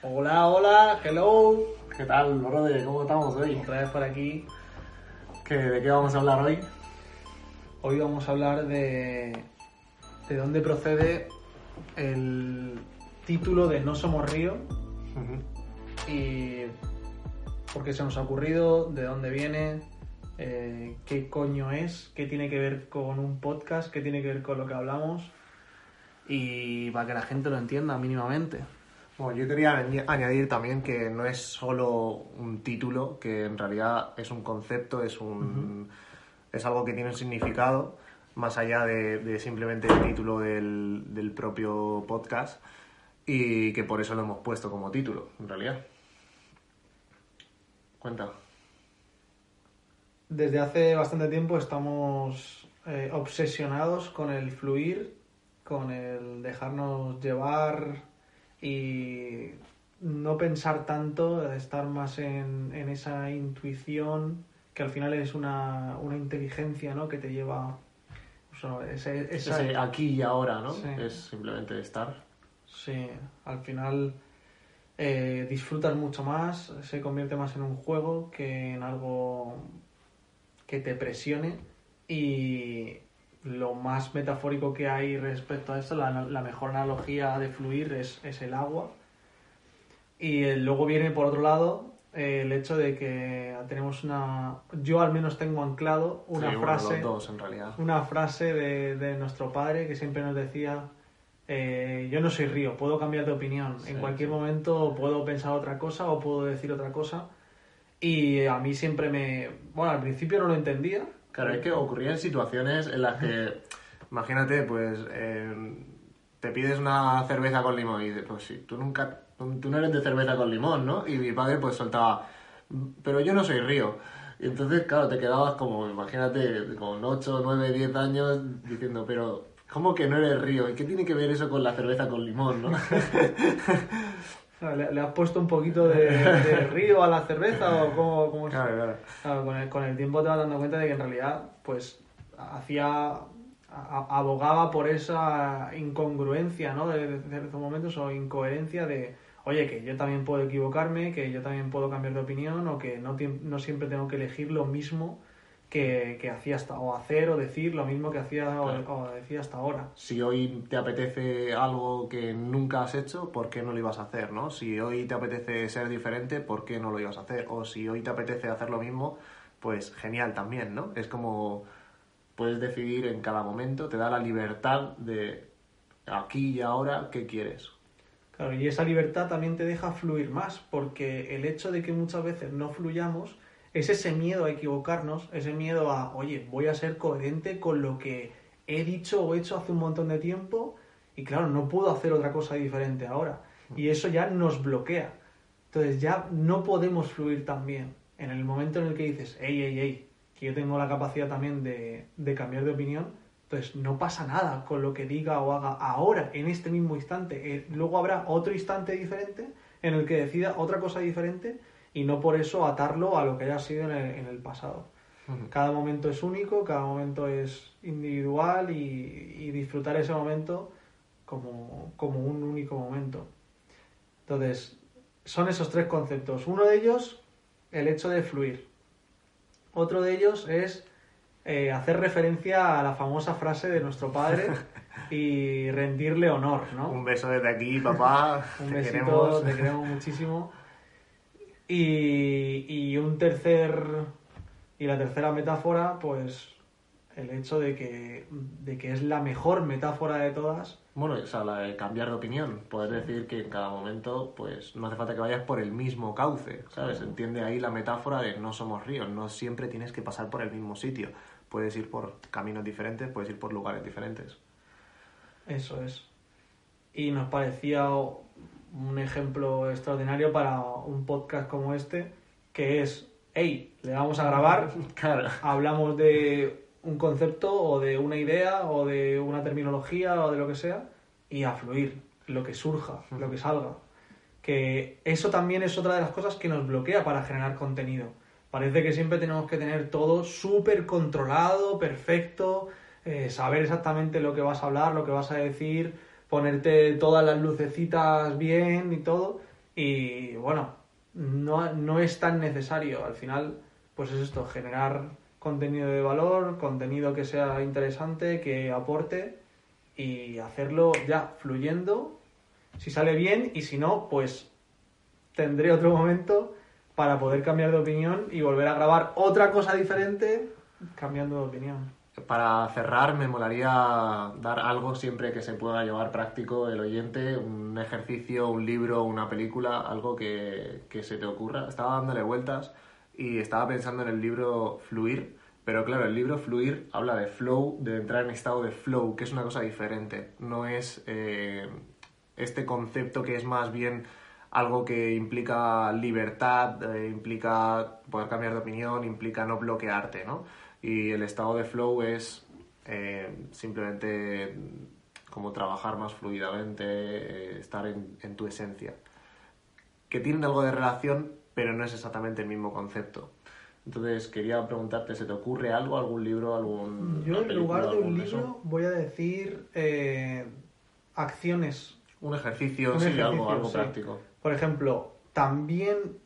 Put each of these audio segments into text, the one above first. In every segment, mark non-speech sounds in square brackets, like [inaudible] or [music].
Hola, hola, hello. ¿Qué tal, brother? ¿Cómo estamos hoy? Otra vez por aquí. ¿Qué, ¿De qué vamos a hablar hoy? Hoy vamos a hablar de, de dónde procede el título de No Somos Río y por qué se nos ha ocurrido, de dónde viene, eh, qué coño es, qué tiene que ver con un podcast, qué tiene que ver con lo que hablamos y para que la gente lo entienda mínimamente. Bueno, yo quería añ- añadir también que no es solo un título, que en realidad es un concepto, es un es algo que tiene un significado más allá de, de simplemente el título del, del propio podcast y que por eso lo hemos puesto como título, en realidad. Cuenta. Desde hace bastante tiempo estamos eh, obsesionados con el fluir, con el dejarnos llevar y no pensar tanto, estar más en, en esa intuición que al final es una, una inteligencia ¿no? que te lleva... o sea, ese- esa- Ese aquí y ahora, ¿no? Sí. Es simplemente estar. Sí, al final eh, disfrutas mucho más, se convierte más en un juego que en algo que te presione y lo más metafórico que hay respecto a esto, la, la mejor analogía de fluir es, es el agua. Y eh, luego viene por otro lado eh, el hecho de que tenemos una, yo al menos tengo anclado una Sí, bueno, frase los dos, en realidad. una frase de, de nuestro padre que siempre nos decía, eh, yo no soy río, puedo cambiar de opinión. Sí, en cualquier sí. momento puedo pensar otra cosa o puedo decir otra cosa. Y a mí siempre me... Bueno, al principio no lo entendía. Claro, es que ocurrían situaciones en las que, imagínate, pues eh, te pides una cerveza con limón y dices, pues sí, tú nunca, tú no eres de cerveza con limón, ¿no? Y mi padre pues soltaba, pero yo no soy río. Y entonces, claro, te quedabas como, imagínate, con 8, 9, 10 años diciendo, pero ¿cómo que no eres río? ¿Y qué tiene que ver eso con la cerveza con limón, no? [laughs] ¿Le, le has puesto un poquito de, de [laughs] río a la cerveza o cómo, cómo es? claro, claro. Claro, con el, con el tiempo te vas dando cuenta de que en realidad, pues, hacía, a- abogaba por esa incongruencia, ¿no? De, de ciertos momentos o incoherencia de, oye, que yo también puedo equivocarme, que yo también puedo cambiar de opinión o que no, no siempre tengo que elegir lo mismo que, que hacía hasta, o hacer o decir lo mismo que hacía o- o, decía hasta ahora. Si hoy te apetece algo que nunca has hecho, ¿por qué no lo ibas a hacer, no? Si hoy te apetece ser diferente, ¿por qué no lo ibas a hacer? O si hoy te apetece hacer lo mismo, pues genial también, ¿no? Es como puedes decidir en cada momento, te da la libertad de aquí y ahora qué quieres. Claro, y esa libertad también te deja fluir más, porque el hecho de que muchas veces no fluyamos es ese miedo a equivocarnos, ese miedo a, oye, voy a ser coherente con lo que he dicho o hecho hace un montón de tiempo y claro, no puedo hacer otra cosa diferente ahora. Y eso ya nos bloquea. Entonces ya no podemos fluir tan bien. En el momento en el que dices, hey, hey, hey, que yo tengo la capacidad también de, de cambiar de opinión, entonces no pasa nada con lo que diga o haga ahora, en este mismo instante. Eh, luego habrá otro instante diferente en el que decida otra cosa diferente y no por eso atarlo a lo que haya sido en el, en el pasado. Cada momento es único, cada momento es individual y, y disfrutar ese momento como, como un único momento. Entonces, son esos tres conceptos. Uno de ellos, el hecho de fluir. Otro de ellos es eh, hacer referencia a la famosa frase de nuestro padre [laughs] y rendirle honor, ¿no? Un beso desde aquí, papá. Un te besito, queremos. te queremos muchísimo. Y, y un tercer. Y la tercera metáfora, pues el hecho de que, de que es la mejor metáfora de todas. Bueno, o sea, la de cambiar de opinión. Poder decir que en cada momento, pues no hace falta que vayas por el mismo cauce, ¿sabes? Entiende ahí la metáfora de no somos ríos, no siempre tienes que pasar por el mismo sitio. Puedes ir por caminos diferentes, puedes ir por lugares diferentes. Eso es. Y nos parecía un ejemplo extraordinario para un podcast como este, que es, hey, le vamos a grabar, [laughs] Claro. hablamos de un concepto o de una idea o de una terminología o de lo que sea y a fluir lo que surja, lo que salga. Que eso también es otra de las cosas que nos bloquea para generar contenido. Parece que siempre tenemos que tener todo súper controlado, perfecto, eh, saber exactamente lo que vas a hablar, lo que vas a decir, ponerte todas las lucecitas bien y todo. Y bueno, no, no es tan necesario. Al final, pues es esto, generar contenido de valor, contenido que sea interesante, que aporte y hacerlo ya fluyendo. Si sale bien y si no, pues tendré otro momento para poder cambiar de opinión y volver a grabar otra cosa diferente cambiando de opinión. Para cerrar, me molaría dar algo siempre que se pueda llevar práctico el oyente, un ejercicio, un libro, una película, algo que, que se te ocurra. Estaba dándole vueltas y estaba pensando en el libro Fluir, pero claro, el libro Fluir habla de flow, de entrar en estado de flow, que es una cosa diferente. No es eh, este concepto que es más bien algo que implica libertad, eh, implica poder cambiar de opinión, implica no bloquearte, ¿no? Y el estado de flow es eh, simplemente como trabajar más fluidamente, eh, estar en, en, tu esencia. Que tienen algo de relación, pero no es exactamente el mismo concepto. Entonces quería preguntarte, ¿se te ocurre algo, algún libro, algún... Yo en lugar de un libro voy a decir eh, acciones. Un ejercicio, un sí, ejercicio, algo, algo sí. práctico. Por ejemplo, también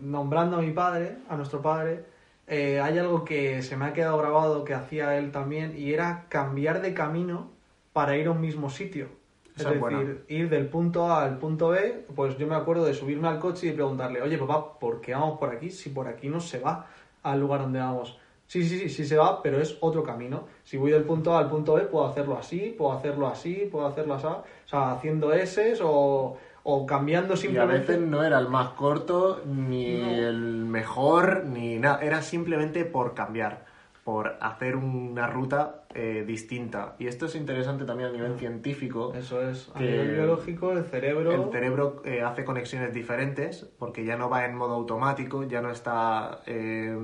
nombrando a mi padre, a nuestro padre, eh, hay algo que se me ha quedado grabado que hacía él también y era cambiar de camino para ir a un mismo sitio. Es decir, buena. ir del punto A al punto B, pues yo me acuerdo de subirme al coche y preguntarle, oye papá, ¿por qué vamos por aquí? Si por aquí no se va al lugar donde vamos. Sí, sí, sí, sí se va, pero es otro camino. Si voy del punto A al punto B, puedo hacerlo así, puedo hacerlo así, puedo hacerlo así. O sea, haciendo S o, o cambiando Y a simplemente. veces no era el más corto, ni No. el mejor, ni nada. Era simplemente por cambiar, por hacer una ruta eh, distinta. Y esto es interesante también a nivel científico. Eso es, a que nivel biológico, el cerebro. El cerebro eh, hace conexiones diferentes porque ya no va en modo automático, ya no está eh,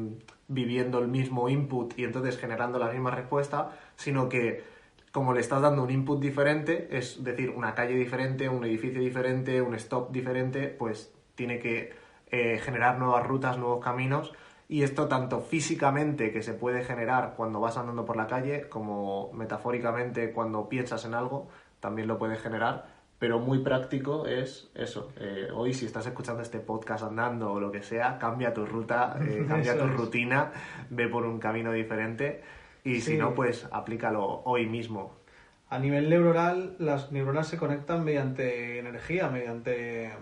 viviendo el mismo input y entonces generando la misma respuesta, sino que como le estás dando un input diferente, es decir, una calle diferente, un edificio diferente, un stop diferente, pues tiene que generar nuevas rutas, nuevos caminos. Y esto tanto físicamente que se puede generar cuando vas andando por la calle, como metafóricamente cuando piensas en algo, también lo puedes generar. Pero muy práctico es eso. Eh, hoy si estás escuchando este podcast andando o lo que sea, cambia tu ruta, eh, [laughs] cambia tu es. rutina, ve por un camino diferente. Y si no, pues aplícalo hoy mismo. A nivel neuronal, las neuronas se conectan mediante energía, mediante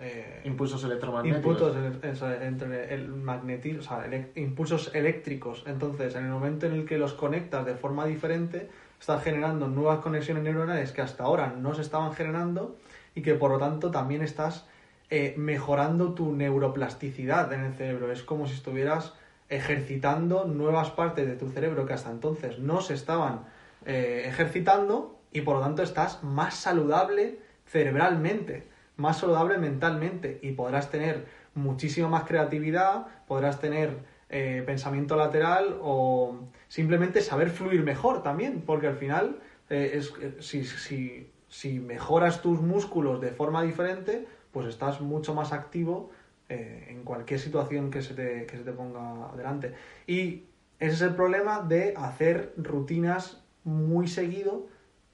eh, Impulsos electromagnéticos. impulsos eso, entre el magnetismo, o sea, impulsos eléctricos. Entonces, en el momento en el que los conectas de forma diferente, estás generando nuevas conexiones neuronales que hasta ahora no se estaban generando y que por lo tanto también estás eh, mejorando tu neuroplasticidad en el cerebro. Es como si estuvieras ejercitando nuevas partes de tu cerebro que hasta entonces no se estaban eh, ejercitando y por lo tanto estás más saludable cerebralmente, más saludable mentalmente y podrás tener muchísima más creatividad, podrás tener eh, pensamiento lateral o simplemente saber fluir mejor también, porque al final eh, es, eh, si, si, si mejoras tus músculos de forma diferente, pues estás mucho más activo en cualquier situación que se, te, que se te ponga delante. Y ese es el problema de hacer rutinas muy seguido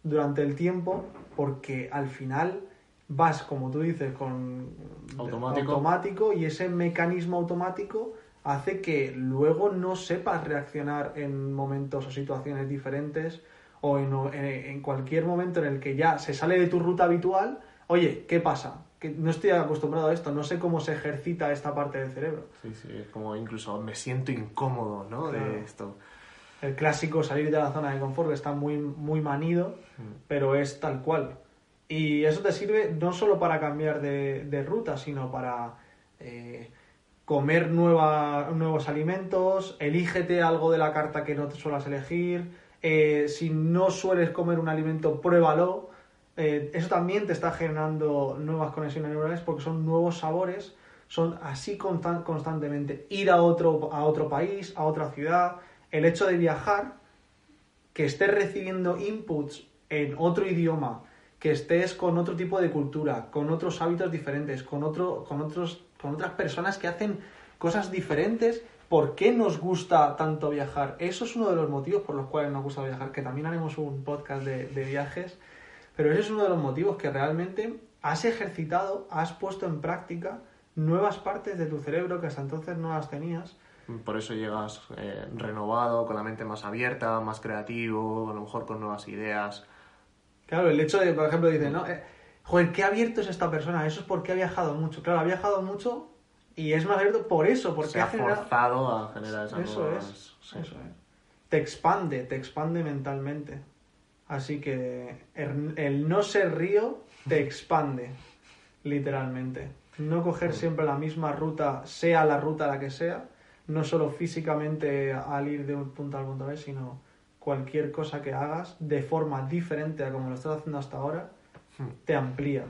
durante el tiempo, porque al final vas, como tú dices, con Automático. automático y ese mecanismo automático hace que luego no sepas reaccionar en momentos o situaciones diferentes o en, cualquier momento en el que ya se sale de tu ruta habitual, oye, ¿qué pasa? Que no estoy acostumbrado a esto, no sé cómo se ejercita esta parte del cerebro. Sí, sí, es como incluso me siento incómodo, ¿no? Claro. De esto. El clásico salir de la zona de confort que está muy, muy manido, pero es tal cual. Y eso te sirve no solo para cambiar de, de ruta, sino para eh, comer nueva- nuevos alimentos, elígete algo de la carta que no te suelas elegir, eh, si no sueles comer un alimento, pruébalo. Eh, eso también te está generando nuevas conexiones neuronales porque son nuevos sabores, son así constan- constantemente. Ir a otro, a otro país, a otra ciudad, el hecho de viajar, que estés recibiendo inputs en otro idioma, que estés con otro tipo de cultura, con otros hábitos diferentes, con, otro, con, otros, con otras personas que hacen cosas diferentes. ¿Por qué nos gusta tanto viajar? Eso es uno de los motivos por los cuales nos gusta viajar, que también haremos un podcast de, viajes, pero ese es uno de los motivos que realmente has ejercitado, has puesto en práctica nuevas partes de tu cerebro que hasta entonces no las tenías. Por eso llegas eh, renovado, con la mente más abierta, más creativo, a lo mejor con nuevas ideas. Claro, el hecho de, por ejemplo, dice, ¿no? Eh, joder, qué abierto es esta persona, eso es porque ha viajado mucho. Claro, ha viajado mucho y es más abierto por eso, porque Se ha forzado a generar esas Eso nuevas- es, sí. eso es. Te expande, te expande mentalmente. Así que el, el no ser río te expande, literalmente. No coger siempre la misma ruta, sea la ruta la que sea, no solo físicamente al ir de un punto al punto B, sino cualquier cosa que hagas de forma diferente a como lo estás haciendo hasta ahora, te amplía.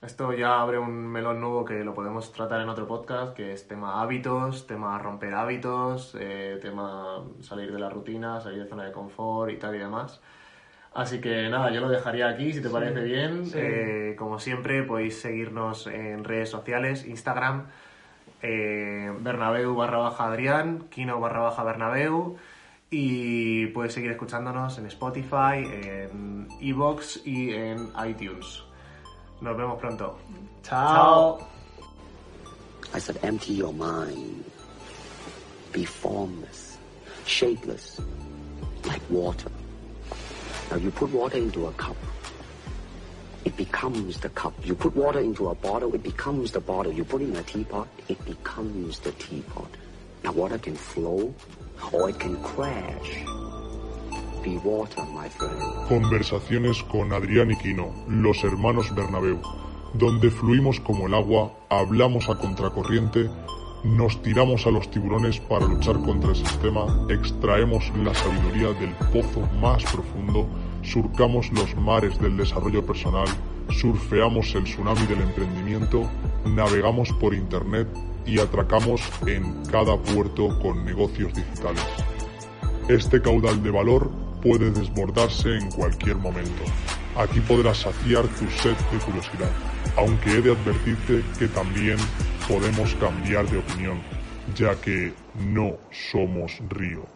Esto ya abre un melón nuevo que lo podemos tratar en otro podcast, que es tema hábitos, tema romper hábitos, eh, tema salir de la rutina, salir de zona de confort y tal y demás. Así que nada, yo lo dejaría aquí, si te Sí, parece bien. sí. Eh, como siempre, podéis seguirnos en redes sociales, Instagram, eh, Bernabeu barra baja Adrián, Kino barra baja Bernabeu. Y puedes seguir escuchándonos en Spotify, en Evox y en iTunes. Nos vemos pronto. Chao. I said, empty your mind. Be formless, shapeless, like water. Now you put water into a cup. It becomes the cup. You put water into a bottle, it becomes the bottle. You put it in a teapot, it becomes the teapot. Now water can flow Conversaciones con Adrián y Quino, los hermanos Bernabeu, donde fluimos como el agua, hablamos a contracorriente, nos tiramos a los tiburones para luchar contra el sistema, extraemos la sabiduría del pozo más profundo, surcamos los mares del desarrollo personal, surfeamos el tsunami del emprendimiento, navegamos por internet y atracamos en cada puerto con negocios digitales. Este caudal de valor puede desbordarse en cualquier momento. Aquí podrás saciar tu sed de curiosidad, aunque he de advertirte que también podemos cambiar de opinión, ya que no somos río.